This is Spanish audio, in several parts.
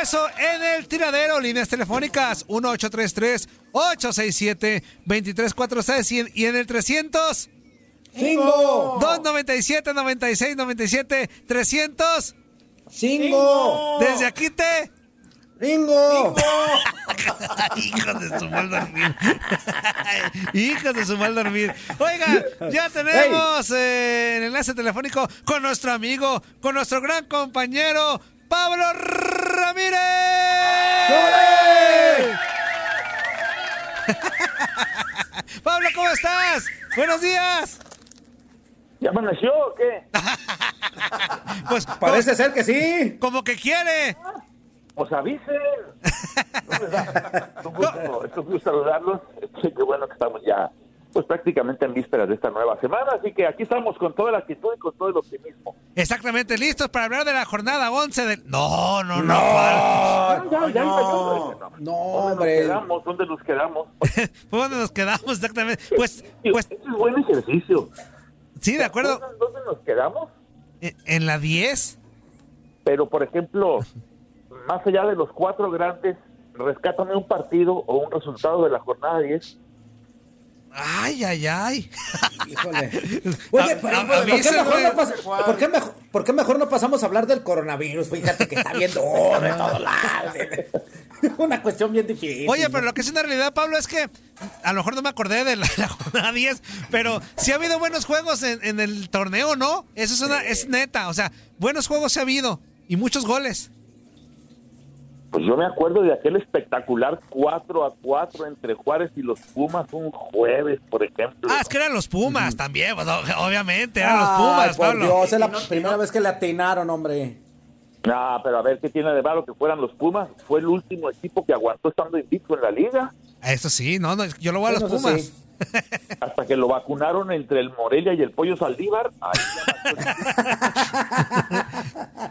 Regreso en el tiradero. Líneas telefónicas 1833-867-2346 y en- y en el 300. ¡Cinco! 297 96 97 300. ¡Cinco! Desde aquí te. ¡Ringo! Hijos de su mal dormir. Hijos de su mal dormir. Oigan, ya tenemos eh, el enlace telefónico con nuestro amigo, con nuestro gran compañero, Pablo Ramírez. Pablo, ¿cómo estás? Buenos días. ¿Ya amaneció o qué? Pues Parece ser que sí. como que quiere. Pues avisen. ¿Cómo les va? Es un gusto, es un gusto saludarlos. Sí, qué bueno que estamos ya, pues prácticamente en vísperas de esta nueva semana. Así que aquí estamos con toda la actitud y con todo el optimismo. Exactamente, listos para hablar de la jornada 11 del... No, no, no. Ya, ya, ya, no, ya, ya. no, ¿Dónde hombre. nos quedamos? ¿Dónde nos quedamos? ¿Fue donde nos quedamos exactamente? Pues, pues, Ese es buen ejercicio. sí, de acuerdo. ¿Dónde, dónde nos quedamos? En- En la 10. Pero, por ejemplo, más allá de los cuatro grandes, rescátame un partido o un resultado de la jornada 10. Ay, ay, ay. Híjole. Oye, A- pero, a- ¿por, qué mejor no por qué mejor, por qué mejor no pasamos a hablar del coronavirus? Fíjate que está bien duro de todos lados. Una cuestión bien difícil. Oye, pero lo que es una realidad, Pablo, es que a lo mejor no me acordé de la, la jornada 10, pero sí ha habido buenos juegos en, en el torneo, ¿no? Eso es, una, es neta. O sea, buenos juegos sí ha habido y muchos goles. Pues yo me acuerdo de aquel espectacular 4 a 4 entre Juárez y los Pumas un jueves, por ejemplo. Ah, es que eran los Pumas también, pues, obviamente, eran los Ay, Pumas, por Pablo. Dios, es la primera vez que le atinaron, hombre. Ah, pero a ver qué tiene de malo que fueran los Pumas. Fue el último equipo que aguantó estando invicto en la liga Eso sí, no, no, yo lo voy a los Bueno, Pumas. sí. hasta que lo vacunaron entre el Morelia y el Pollo Saldívar. Ahí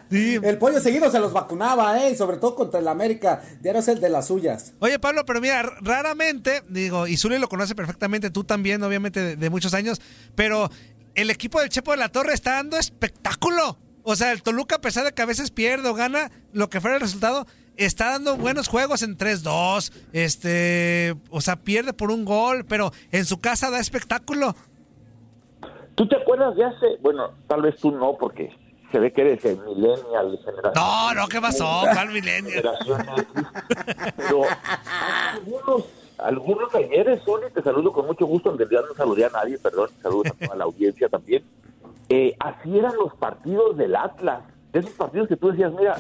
Sí. El pollo seguido se los vacunaba, ¿eh? Y sobre todo contra el América. Diario es el de las suyas. Oye, Pablo, pero mira, raramente, digo, y Zuli lo conoce perfectamente, tú también, obviamente, de, de muchos años, pero el equipo del Chepo de la Torre está dando espectáculo. O sea, el Toluca, a pesar de que a veces pierde o gana, lo que fuera el resultado, está dando buenos juegos en 3-2, este, o sea, pierde por un gol, pero en su casa da espectáculo. ¿Tú te acuerdas de hace? Bueno, tal vez tú no, porque se ve que eres el millennial generación. No, no, ¿qué pasó? ¿Cuál X. Pero algunos, algunos ayeres, Sony, te saludo con mucho gusto, en realidad no saludé a nadie, perdón, saludos a toda la audiencia también. Eh, así eran los partidos del Atlas, de esos partidos que tú decías, mira,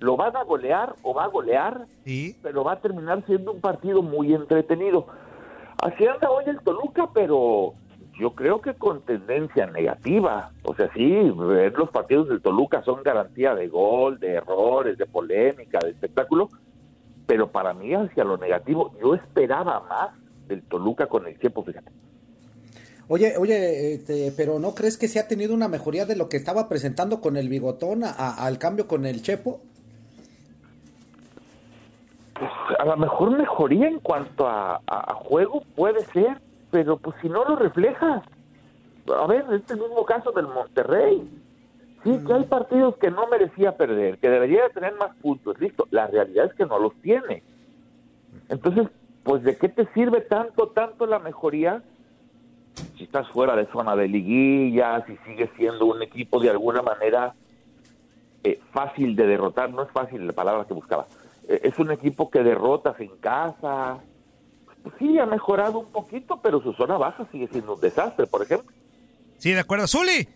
lo van a golear o va a golear, pero va a terminar siendo un partido muy entretenido. Así anda hoy el Toluca, pero yo creo que con tendencia negativa. O sea, sí, ver los partidos del Toluca son garantía de gol, de errores, de polémica, de espectáculo, pero para mí hacia lo negativo, yo esperaba más del Toluca con el Chepo, fíjate. Oye, oye, este, pero ¿no crees que se ha tenido una mejoría de lo que estaba presentando con el bigotón al cambio con el Chepo? Pues, a lo mejor mejoría en cuanto a, juego puede ser, pero pues si no lo reflejas. A ver, este mismo caso del Monterrey. Sí, que hay partidos que no merecía perder, que debería tener más puntos, listo. La realidad es que no los tiene. Entonces, pues ¿de qué te sirve tanto, tanto la mejoría si estás fuera de zona de liguilla, si sigues siendo un equipo de alguna manera eh, fácil de derrotar? No es fácil la palabra que buscaba eh, es un equipo que derrotas en casa. Sí, ha mejorado un poquito, pero su zona baja sigue siendo un desastre, por ejemplo. Sí, de acuerdo. Zuli.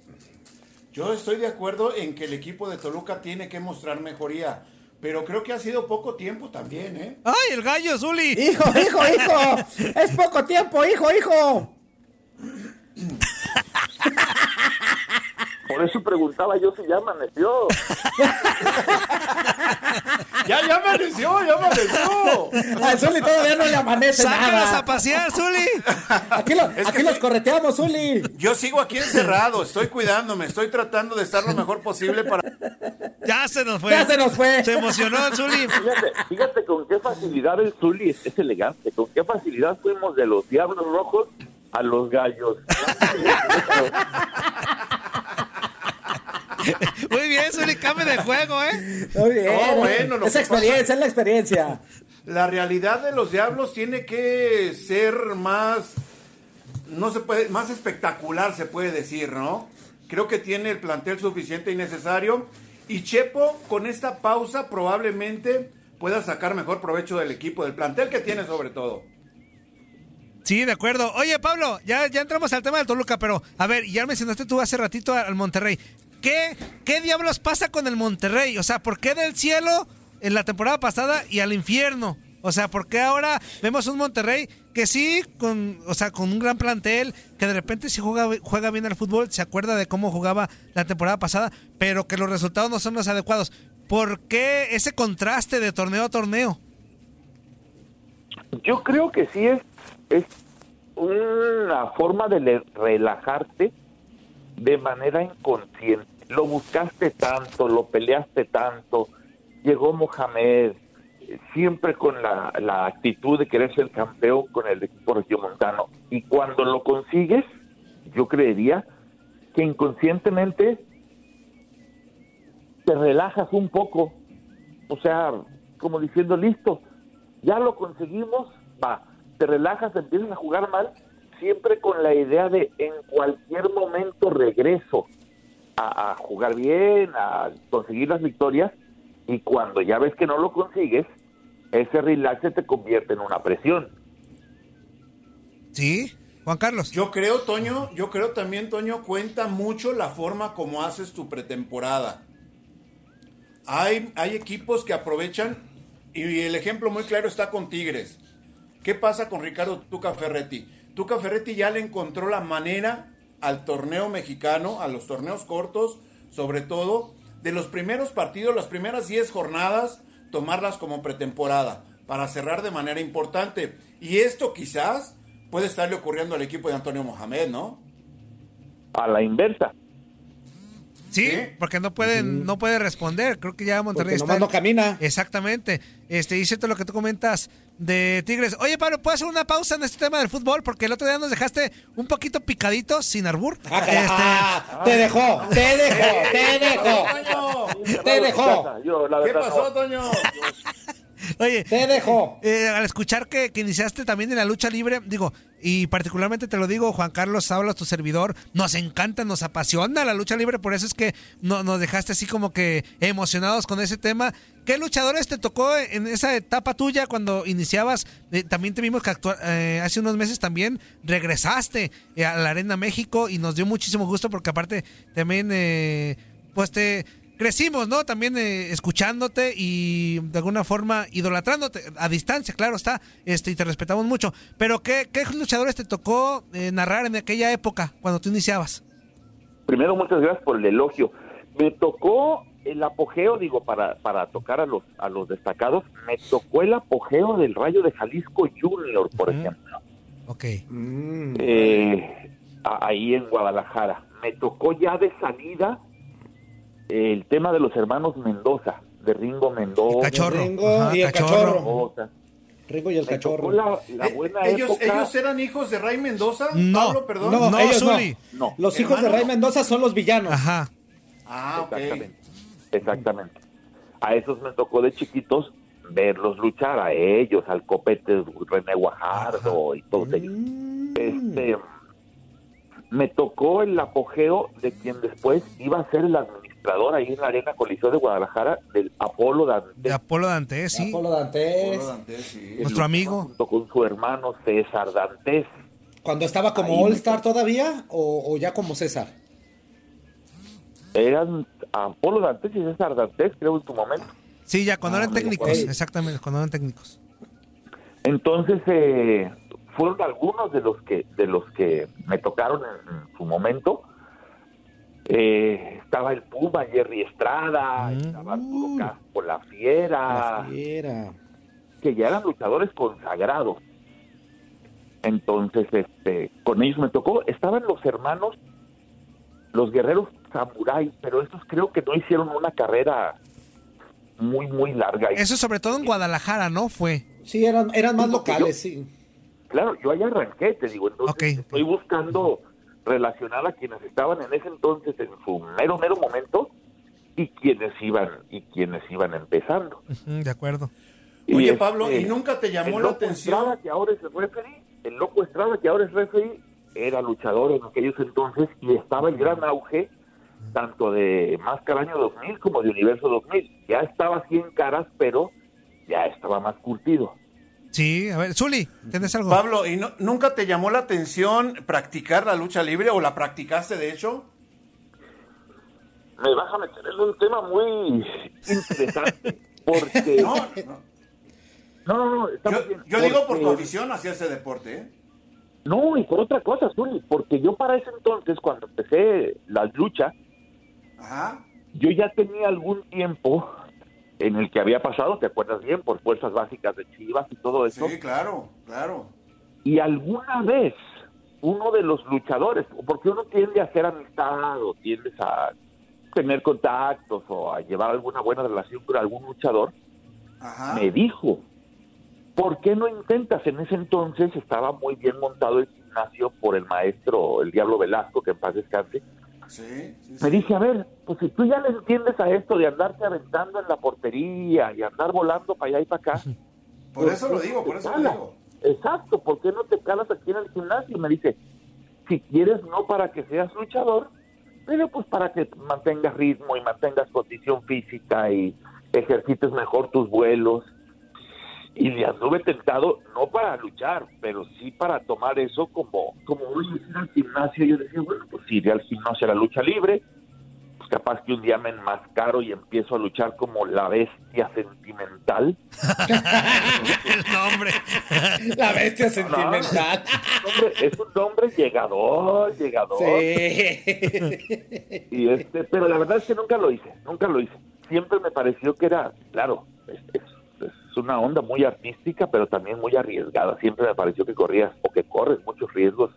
Yo estoy de acuerdo en que el equipo de Toluca tiene que mostrar mejoría. Pero creo que ha sido poco tiempo también, ¿eh? ¡Ay, el gallo, Zuli! ¡Hijo, hijo, hijo! ¡Es poco tiempo, hijo, hijo! Por eso preguntaba yo si ya amaneció. ya, ya amaneció, ya amaneció. A Zuli todavía no le amanece nada. a pasear, Zuli. Aquí, aquí los correteamos, Zuli. Yo sigo aquí encerrado, estoy cuidándome, estoy tratando de estar lo mejor posible para... Ya se nos fue. Ya se nos fue. Se emocionó el Zuli. Fíjate, fíjate con qué facilidad el Zuli es, es elegante, con qué facilidad fuimos de los Diablos Rojos a los gallos. Muy bien, Zuli, cambio de juego, ¿eh? Muy bien. bueno, es experiencia, es la experiencia. La realidad de los diablos tiene que ser más, no se puede, más espectacular se puede decir, ¿no? Creo que tiene el plantel suficiente y necesario. Y Chepo, con esta pausa, probablemente pueda sacar mejor provecho del equipo, del plantel que tiene sobre todo. Sí, de acuerdo. Oye, Pablo, ya, ya entramos al tema del Toluca, pero a ver, ya mencionaste tú hace ratito al Monterrey. ¿Qué, ¿Qué diablos pasa con el Monterrey? O sea, ¿por qué del cielo en la temporada pasada y al infierno? O sea, ¿por qué ahora vemos un Monterrey que sí, con, o sea, con un gran plantel, que de repente sí juega, juega bien al fútbol, se acuerda de cómo jugaba la temporada pasada, pero que los resultados no son los adecuados? ¿Por qué ese contraste de torneo a torneo? Yo creo que sí es, es una forma de relajarte de manera inconsciente. Lo buscaste tanto, lo peleaste tanto, llegó Mohamed, siempre con la, la actitud de querer ser campeón con el equipo regiomontano. Y cuando lo consigues, yo creería que inconscientemente te relajas un poco. O sea, como diciendo, listo, ya lo conseguimos, va, te relajas, empiezas a jugar mal siempre con la idea de en cualquier momento regreso a, jugar bien, a conseguir las victorias, y cuando ya ves que no lo consigues, ese relax se te convierte en una presión. Sí, Juan Carlos. Yo creo, Toño, yo creo también, Toño, cuenta mucho la forma como haces tu pretemporada. Hay, hay equipos que aprovechan, y el ejemplo muy claro está con Tigres. ¿Qué pasa con Ricardo Tuca Ferretti? Tuca Ferretti ya le encontró la manera al torneo mexicano, a los torneos cortos, sobre todo, de los primeros partidos, las primeras 10 jornadas, tomarlas como pretemporada, para cerrar de manera importante. Y esto quizás puede estarle ocurriendo al equipo de Antonio Mohamed, ¿no? A la inversa. Sí, porque no puede, no puede responder. Creo que ya Monterrey está. no camina. Exactamente. Este, y cierto lo que tú comentas de Tigres. Oye, Pablo, ¿puedes hacer una pausa en este tema del fútbol? Porque el otro día nos dejaste un poquito picadito, sin arbur. Ah, este... Ah, te dejó, te dejó, te dejó. Te dejó. ¿Qué pasó, Toño? Oye, te dejo. Eh, al escuchar que, iniciaste también en la lucha libre, digo, y particularmente te lo digo, Juan Carlos habla tu servidor, nos encanta, nos apasiona la lucha libre, por eso es que no, nos dejaste así como que emocionados con ese tema. ¿Qué luchadores te tocó en esa etapa tuya cuando iniciabas? Eh, también te vimos que eh, hace unos meses también regresaste a la Arena México y nos dio muchísimo gusto porque aparte también, pues te crecimos, ¿no? También eh, escuchándote y de alguna forma idolatrándote a distancia, claro está, este, y te respetamos mucho. Pero ¿qué, qué luchadores te tocó eh, narrar en aquella época, cuando tú iniciabas? Primero, muchas gracias por el elogio. Me tocó el apogeo, digo, para, para tocar a los, a los destacados, me tocó el apogeo del Rayo de Jalisco Junior, por ejemplo. Ok. Eh, a- ahí en Guadalajara. Me tocó ya de salida el tema de los hermanos Mendoza, de Ringo Mendoza. Cachorro. Ringo Ajá, y el Cachorro. cachorro. Mendoza. Ringo y el Me cachorro. la, la Eh, ellos, época. ellos eran hijos de Ray Mendoza, No. Pablo, perdón. No, No, ellos no. Zuli. No, Los hijos de. Ray Mendoza son los villanos. Ajá. Ah, ok. Exactamente. Exactamente. A esos me tocó de chiquitos verlos luchar, a ellos, al copete René Guajardo y todos ellos. Este, me tocó el apogeo de quien después iba a ser el administrador ahí en la Arena Coliseo de Guadalajara del Apolo De Dante, Apolo Dantes, sí. Apolo Dantes, sí. Nuestro amigo. junto con su hermano César Dantes. Cuando estaba como Ahí All me Star todavía o, o ya como César. Eran Apolo Dantes y César Dantes, creo, en su momento. Sí, ya cuando Ah, eran me técnicos, exactamente, cuando eran técnicos. Entonces eh, fueron algunos de los que de los que me tocaron en, en su momento. Eh, estaba el Puma, Jerry Estrada, estaba Arturo Caspo, la Fiera, La fiera. que ya eran luchadores consagrados. Entonces, este, con ellos me tocó. Estaban los hermanos, los guerreros samuráis, pero estos creo que no hicieron una carrera muy, muy larga. Eso sobre todo en Guadalajara, ¿no? Fue. Sí, eran, eran más locales, yo- sí. Claro, yo ahí arranqué, te digo, entonces estoy buscando relacionar a quienes estaban en ese entonces en su mero mero momento y quienes iban y quienes iban empezando. De acuerdo. Oye, este, Pablo, ¿y nunca te llamó la atención? Estrada, que ahora es el referee, el loco Estrada que ahora es referee, era luchador en aquellos entonces y estaba el gran auge tanto de Máscara Año 2000 como de Universo 2000. Ya estaba así en caras, pero ya estaba más curtido. Sí, a ver, Zuli, ¿tienes algo? Pablo, ¿y no- nunca te llamó la atención practicar la lucha libre o la practicaste de hecho? me vas a meter en un tema muy interesante porque No, no no. estamos Yo, bien, yo digo por tu afición hacia ese deporte, ¿eh? no y por otra cosa Zuli, porque yo para ese entonces cuando empecé la lucha Ajá. yo ya tenía algún tiempo en el que había pasado te acuerdas bien por fuerzas básicas de Chivas y todo eso Sí, claro, claro. y alguna vez uno de los luchadores, porque uno tiende a hacer amistad o tiendes a tener contactos o a llevar alguna buena relación con algún luchador, Ajá. me dijo, ¿por qué no intentas? En ese entonces estaba muy bien montado el gimnasio por el maestro, el Diablo Velasco, que en paz descanse. Sí, sí, Me sí. dice, a ver, pues si tú ya le entiendes a esto de andarte aventando en la portería y andar volando para allá y para acá, Por ¿por eso lo digo, por eso lo calas? digo. Exacto, ¿por qué no te calas aquí en el gimnasio? Y me dice, si quieres no para que seas luchador, pero pues para que mantengas ritmo y mantengas condición física y ejercites mejor tus vuelos. Y le anduve tentado, no para luchar, pero sí para tomar eso como, como voy a ir al gimnasio. Yo decía, bueno, pues si iré al gimnasio a la lucha libre, pues capaz que un día me enmascaro y empiezo a luchar como la bestia sentimental. El nombre. La bestia sentimental. Hombre, es un hombre llegador, llegador. Sí. Y este, pero la verdad es que nunca lo hice, nunca lo hice. Siempre me pareció que era, claro, es una onda muy artística, pero también muy arriesgada. Siempre me pareció que corrías o que corres muchos riesgos.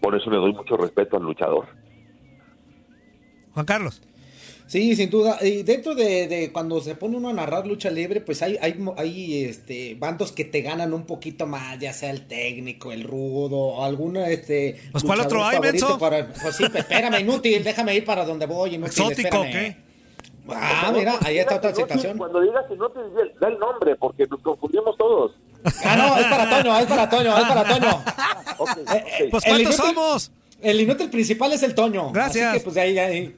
Por eso le doy mucho respeto al luchador. Juan Carlos. Sí, sin duda. Y dentro de, de cuando se pone uno a narrar lucha libre, pues hay, hay, mo- hay este, bandos que te ganan un poquito más, ya sea el técnico, el rudo, o alguna este. Pues, ¿cuál otro hay, menso? para- pues sí, pues espérame, inútil, déjame ir para donde voy, inútil. ¿Exótico espérame. qué? Ah, mira, ahí está otra situación. Cuando digas que no te da el nombre, porque nos confundimos todos. Ah, no, es para Toño, es para Toño, es para Toño. Ok, ok. Pues ¿cuántos inútil- somos? El inútil principal es el Toño. Gracias. Así que pues de ahí, ahí.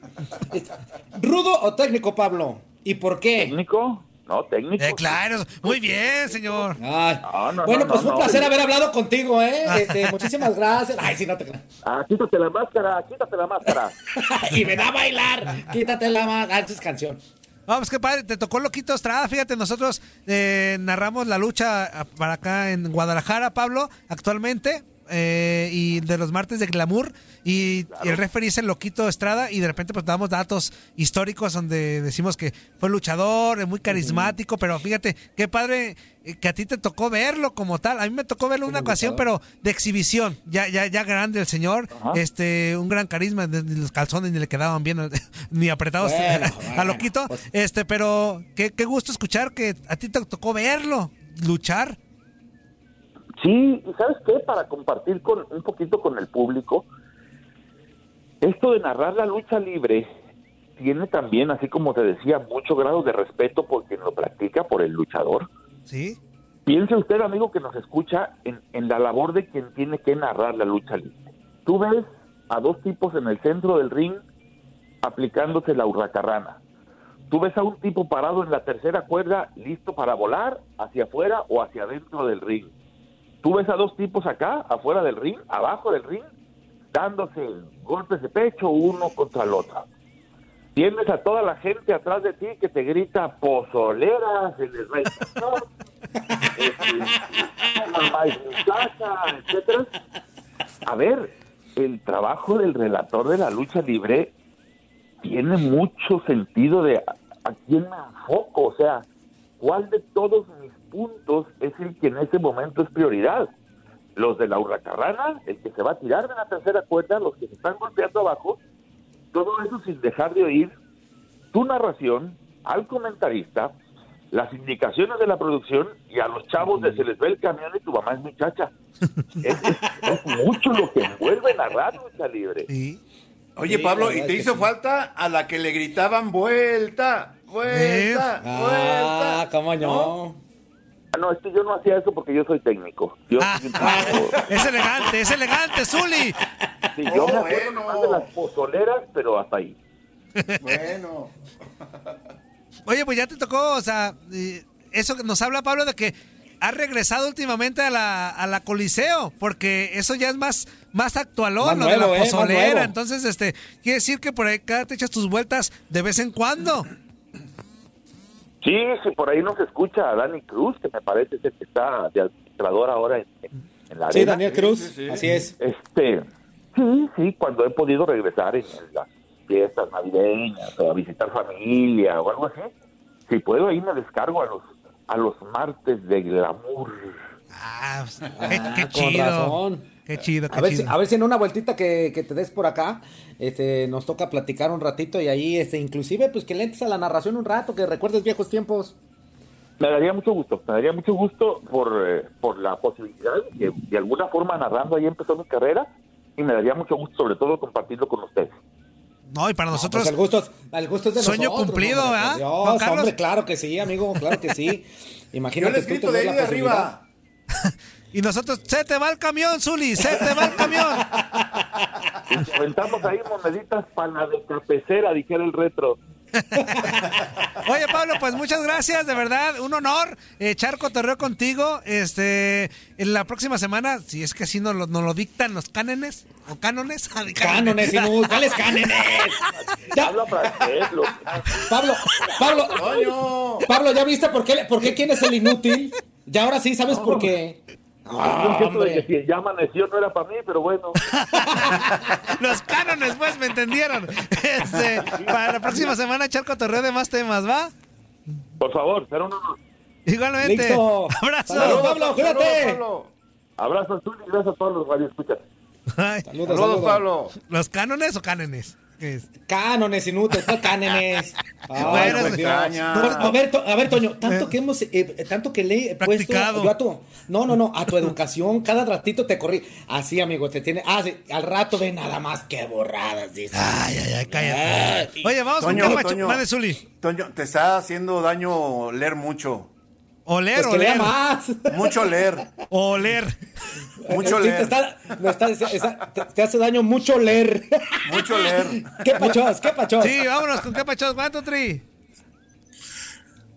¿Rudo o técnico, Pablo? ¿Y por qué? técnico, ¿no? Técnico. Eh, claro, muy bien, señor. Ay. No, no, bueno, no, pues no, fue un no, placer haber hablado contigo, ¿eh? Este, muchísimas gracias. Ay, sí, no te. Ah, quítate la máscara, quítate la máscara. y ven a bailar. Quítate la más. Ah, es canción. Vamos, qué padre, te tocó Loquito Estrada. Fíjate, nosotros eh, narramos la lucha ah, para acá en Guadalajara, Pablo, actualmente. Eh, y de los martes de Glamour. Y, y el referee es el Loquito Estrada. Y de repente, pues damos datos históricos donde decimos que fue luchador, es muy carismático. Pero fíjate, qué padre eh, que a ti te tocó verlo como tal. A mí me tocó verlo una ocasión, pero de exhibición. Ya, ya, ya grande el señor. Este, un gran carisma. los calzones ni le quedaban bien, ni apretados Bueno, a Loquito. pues- Este, pero qué, qué gusto escuchar que a ti te tocó verlo, luchar. Sí, y ¿sabes qué? Para compartir con un poquito con el público, esto de narrar la lucha libre tiene también, así como te decía, mucho grado de respeto por quien lo practica, por el luchador. Sí. Piense usted, amigo, que nos escucha en, en la labor de quien tiene que narrar la lucha libre. Tú ves a dos tipos en el centro del ring aplicándose la hurracarrana. Tú ves a un tipo parado en la tercera cuerda listo para volar hacia afuera o hacia adentro del ring. Tú ves a dos tipos acá, afuera del ring, abajo del ring, dándose golpes de pecho uno contra el otro. Tienes a toda la gente atrás de ti que te grita pozolera, se les va etcétera. A ver, el trabajo del relator de la lucha libre tiene mucho sentido de a, a quién me enfoco, o sea, cuál de todos puntos es el que en ese momento es prioridad. Los de la hurracarrana, el que se va a tirar de la tercera cuerda, los que se están golpeando abajo, todo eso sin dejar de oír tu narración al comentarista, las indicaciones de la producción y a los chavos de se les ve el camión y tu mamá es muchacha. Es, es- es mucho lo que envuelve narrar lucha libre. Oye, Sí, Pablo, ¿y te hizo sí. falta a la que le gritaban vuelta, vuelta, Ah, vuelta? cómo no. No, es que yo no hacía eso porque yo soy técnico. Yo, Ah, es elegante, es elegante, Zuli. sí, yo me Oh, acuerdo bueno. nomás de las pozoleras, pero hasta ahí. Bueno. Oye, pues ya te tocó, o sea, eso que nos habla Pablo de que ha regresado últimamente a la, a la Coliseo, porque eso ya es más, más actualón, Más lo de la eh, más pozolera. Entonces, este, quiere decir que por acá te echas tus vueltas de vez en cuando. Sí, sí, por ahí nos escucha a Dani Cruz, que me parece es el que está de administrador ahora en, la Sí. Daniel Cruz. sí, sí. Así es. Este, sí, sí, cuando he podido regresar en, las fiestas navideñas o a visitar familia o algo así, si puedo ahí me descargo a los a los martes de glamour. Ah, pues, qué, Ah, qué con chido. razón. Qué chido, qué A ver, si, chido. a ver si en una vueltita que, que te des por acá, este, nos toca platicar un ratito y ahí, este, inclusive, pues que le entres a la narración un rato, que recuerdes viejos tiempos. Me daría mucho gusto, me daría mucho gusto por, eh, por la posibilidad que de alguna forma narrando ahí empezó mi carrera y me daría mucho gusto sobre todo compartirlo con ustedes. No, y para nosotros, Pues el gusto, es- el gusto es de Sueño nosotros, cumplido, hombre, ¿verdad, Dios, hombre, claro que sí, amigo, claro que sí. Yo Imagínate tú grito tener de ahí de arriba. Y nosotros, se te va el camión, Zuli, se te va el camión. Y aventamos ahí moneditas para la de dijera el retro. Oye, Pablo, pues muchas gracias, de verdad, un honor echar cotorreo contigo. Este, en la próxima semana, si es que así nos lo, nos lo dictan los cánones o cánones. Cánones, ¿cuáles cánones? Ya, Habla francés, Pablo, Pablo, Toño. Pablo, ¿ya viste por qué, por qué quién es el inútil? Ya ahora sí, ¿sabes por qué? Yo siento de que si ya amaneció no era para mí, pero bueno. Los cánones, pues, me entendieron. Este, para la próxima semana echar cotorreo de más temas, ¿va? Por favor, será un honor. Igualmente. Listo. Abrazo. Saludos, Pablo, cuídate. Saludos, Pablo. Abrazo a tú y gracias a todos los radioescuchas. Saludos, Saludos, saludos. Pablo. ¿Los cánones o cánones? Cánones inútiles, ¿cuál cánones? Ay. No, a ver, To- a ver, Toño, tanto que hemos, eh, tanto que le he puesto Practicado. yo a tu, no, no, no, a tu educación, cada ratito te corrí. Así, amigo, te tiene, ah, sí, al rato ve nada más que borradas, dice. Ay, ay, ay, cállate. Ay. Oye, vamos Toño, con. Toño. Zuli. Toño, te está haciendo daño leer mucho. Oler, Pues oler. más. Mucho leer. Oler. Mucho Sí, te, leer. está- no está- está- te- te hace daño mucho leer. Mucho leer. ¿Qué pachos? ¿Qué pachos? Sí, vámonos con qué pachos. ¿Cuánto, Tri?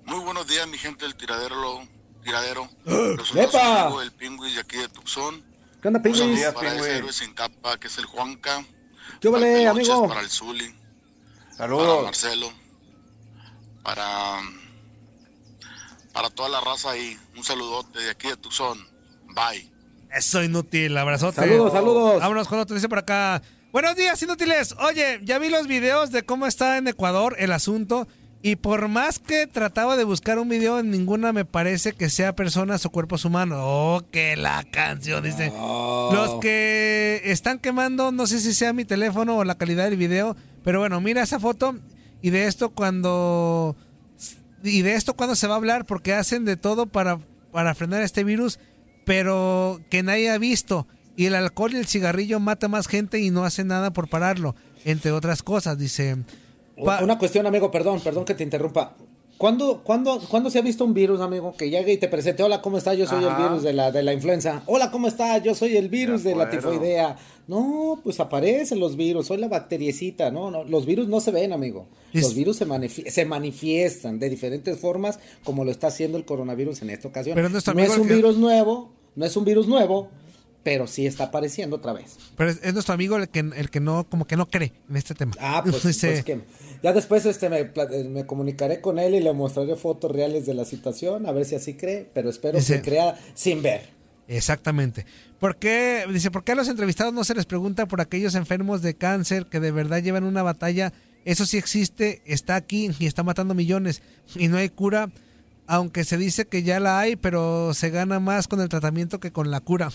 Muy buenos días, mi gente del tiradero. tiradero. Su ¡Epa! el Pingüis de aquí de Tucson. ¿Qué onda, Pingüis? saludo Días, para ese héroe sin capa, que es el Juanca. ¿Qué vale, amigo? Para el Zuli. Saludos. Para Marcelo. Para, para toda la raza ahí. Un saludote de aquí de Tucson. Bye. Eso inútil, abrazote. Saludos, saludos. Vámonos con otro, dice por acá. Buenos días, inútiles. Oye, ya vi los videos de cómo está en Ecuador el asunto. Y por más que trataba de buscar un video, en ninguna me parece que sea personas o cuerpos humanos. Oh, que la canción, dice. Los que están quemando, no sé si sea mi teléfono o la calidad del video. Pero bueno, mira esa foto. Y de esto cuando. Y de esto cuando se va a hablar, porque hacen de todo para, para frenar este virus, pero que nadie ha visto. Y el alcohol y el cigarrillo mata más gente y no hace nada por pararlo, entre otras cosas, dice. Una cuestión, amigo, perdón, perdón que te interrumpa. ¿Cuándo, cuándo, ¿Cuándo se ha visto un virus, amigo, que llegue y te presente? Hola, ¿cómo estás? Yo soy Ajá. el virus de la, de la influenza. Hola, ¿cómo estás? Yo soy el virus De de, la tifoidea. No, pues aparecen los virus. Soy la bacteriecita. No, no, los virus no se ven, amigo. Es- Los virus se, manifi- se manifiestan de diferentes formas, como lo está haciendo el coronavirus en esta ocasión. Pero no amigo es un que- virus nuevo, no es un virus nuevo, pero sí está apareciendo otra vez. Pero es, es nuestro amigo el que, el que no, como que no cree en este tema. Ah, pues, Dice, pues que ya después este me, eh, me comunicaré con él y le mostraré fotos reales de la situación, a ver si así cree, pero espero Dice- que crea sin ver. Exactamente. ¿Por qué, dice, ¿por qué a los entrevistados no se les pregunta por aquellos enfermos de cáncer que de verdad llevan una batalla? Eso sí existe, está aquí y está matando millones y no hay cura, aunque se dice que ya la hay, pero se gana más con el tratamiento que con la cura.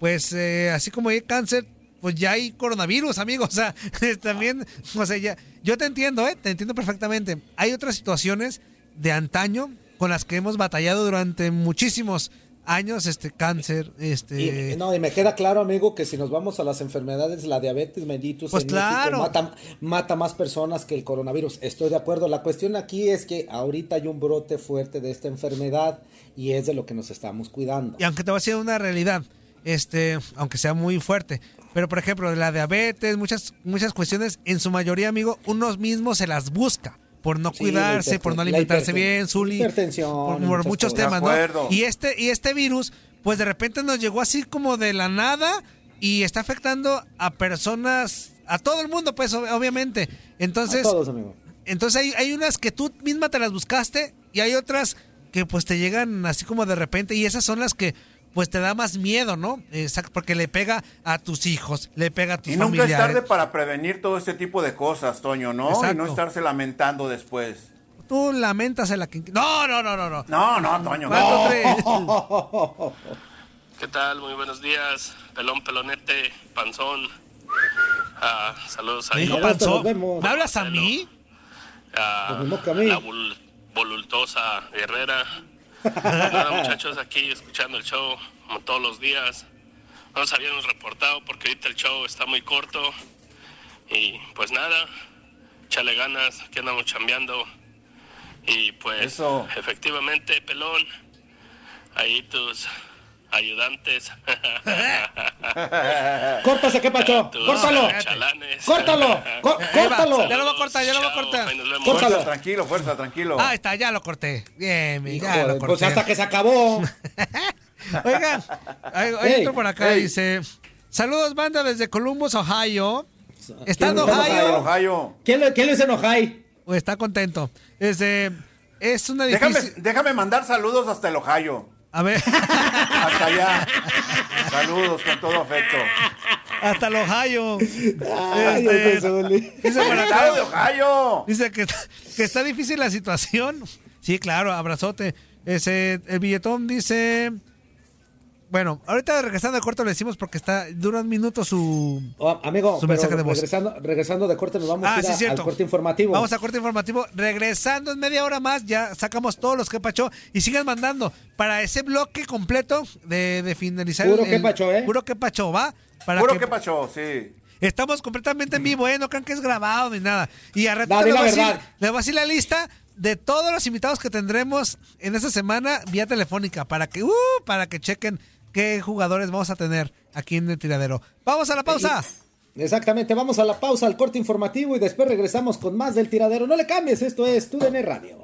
Pues eh, así como hay cáncer, pues ya hay coronavirus, amigos. O sea, también, o sea, ya, yo te entiendo, ¿eh? Te entiendo perfectamente. Hay otras situaciones de antaño con las que hemos batallado durante muchísimos años, este cáncer, este... Y, no, y me queda claro, amigo, que si nos vamos a las enfermedades, la diabetes mellitus Pues en México claro. mata, mata más personas que el coronavirus. Estoy de acuerdo. La cuestión aquí es que ahorita hay un brote fuerte de esta enfermedad y es de lo que nos estamos cuidando. Y aunque te va a decir una realidad, este, aunque sea muy fuerte. Pero por ejemplo, la diabetes, muchas, muchas cuestiones, en su mayoría, amigo, uno mismo se las busca. Por no Sí, cuidarse, por no alimentarse bien, Zuli, por, por muchas muchos cosas. temas, ¿no? Y este, y este virus, pues de repente nos llegó así como de la nada y está afectando a personas, a todo el mundo, pues, ob- obviamente. Entonces, a todos, amigo. entonces hay, hay unas que tú misma te las buscaste y hay otras que pues te llegan así como de repente y esas son las que pues te da más miedo, ¿no? Exacto, porque le pega a tus hijos, le pega a tus Y nunca es familiares. tarde para prevenir todo este tipo de cosas, Toño, ¿no? Y Exacto. no estarse lamentando después. Tú lamentas a la que... No, no, no, no, no. No, no, Toño. ¿Cuánto no. tres? ¿Qué tal? Muy buenos días. Pelón, pelonete, panzón. Ah, saludos ahí. dijo Ahí panzón. ¿Me hablas a mí? a mismo que a mí. la bul- volultosa guerrera. Nada, muchachos, aquí escuchando el show como todos los días. No nos habíamos reportado porque ahorita el show está muy corto. Y pues nada, échale ganas, aquí andamos chambeando. Y pues Eso. efectivamente, pelón, ahí tus ayudantes. Córtase, ¿qué pacho? Córtalo. chalanes. Córtalo. Córtalo. Ya lo voy a cortar, ya lo voy a cortar. Córtalo. Fuerza, tranquilo, fuerza, tranquilo. Ahí está, ya lo corté. Bien, Hijo ya lo de- corté. pues hasta que se acabó. Oigan, hay, otro por acá, dice... Saludos, banda, desde Columbus, Ohio. ¿Está en ¿Quién está en Ohio? Ohio. ¿Quién lo, quién lo hizo en Ojai? O está contento. Este, es una Déjame, difícil... déjame mandar saludos hasta el Ohio. A ver, Hasta allá. Saludos con todo afecto. hasta el Ohio. Ay, Este, dice por ¡El acá, estado de Ohio! dice que, que está difícil la situación. Sí, claro, abrazote. Ese, el billetón dice... Bueno, ahorita regresando de corto le decimos porque está dura un minuto su... Oh, amigo, Su mensaje de voz. regresando, regresando de corte, nos vamos Ah, a ir sí, a- cierto. al corte informativo. Vamos a corte informativo. Regresando en media hora más, ya sacamos todos los que pachó y sigan mandando para ese bloque completo de, de finalizar. Puro el- que pachó, ¿eh? Puro que pachó, ¿va? Para Puro que- que pacho, sí. Estamos completamente en vivo, ¿eh? No crean que es grabado ni nada. Y a ratito le voy a decir la lista de todos los invitados que tendremos en esta semana vía telefónica para que, uh, para que chequen qué jugadores vamos a tener aquí en el tiradero. Vamos a la pausa. Exactamente, vamos a la pausa, al corte informativo y después regresamos con más del tiradero. No le cambies, esto es TUDN Radio.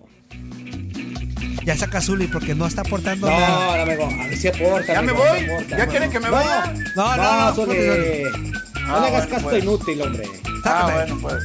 ya saca Zuli porque no está aportando No, nada. no, amigo. A ver si aporta. ¿Ya me voy? aporta, ¿Ya amigo. quieren que me No, vaya? No, no, No, no. Zuli. Ah, No le hagas bueno, caso pues. inútil, hombre. Ah, Sácate. bueno, pues.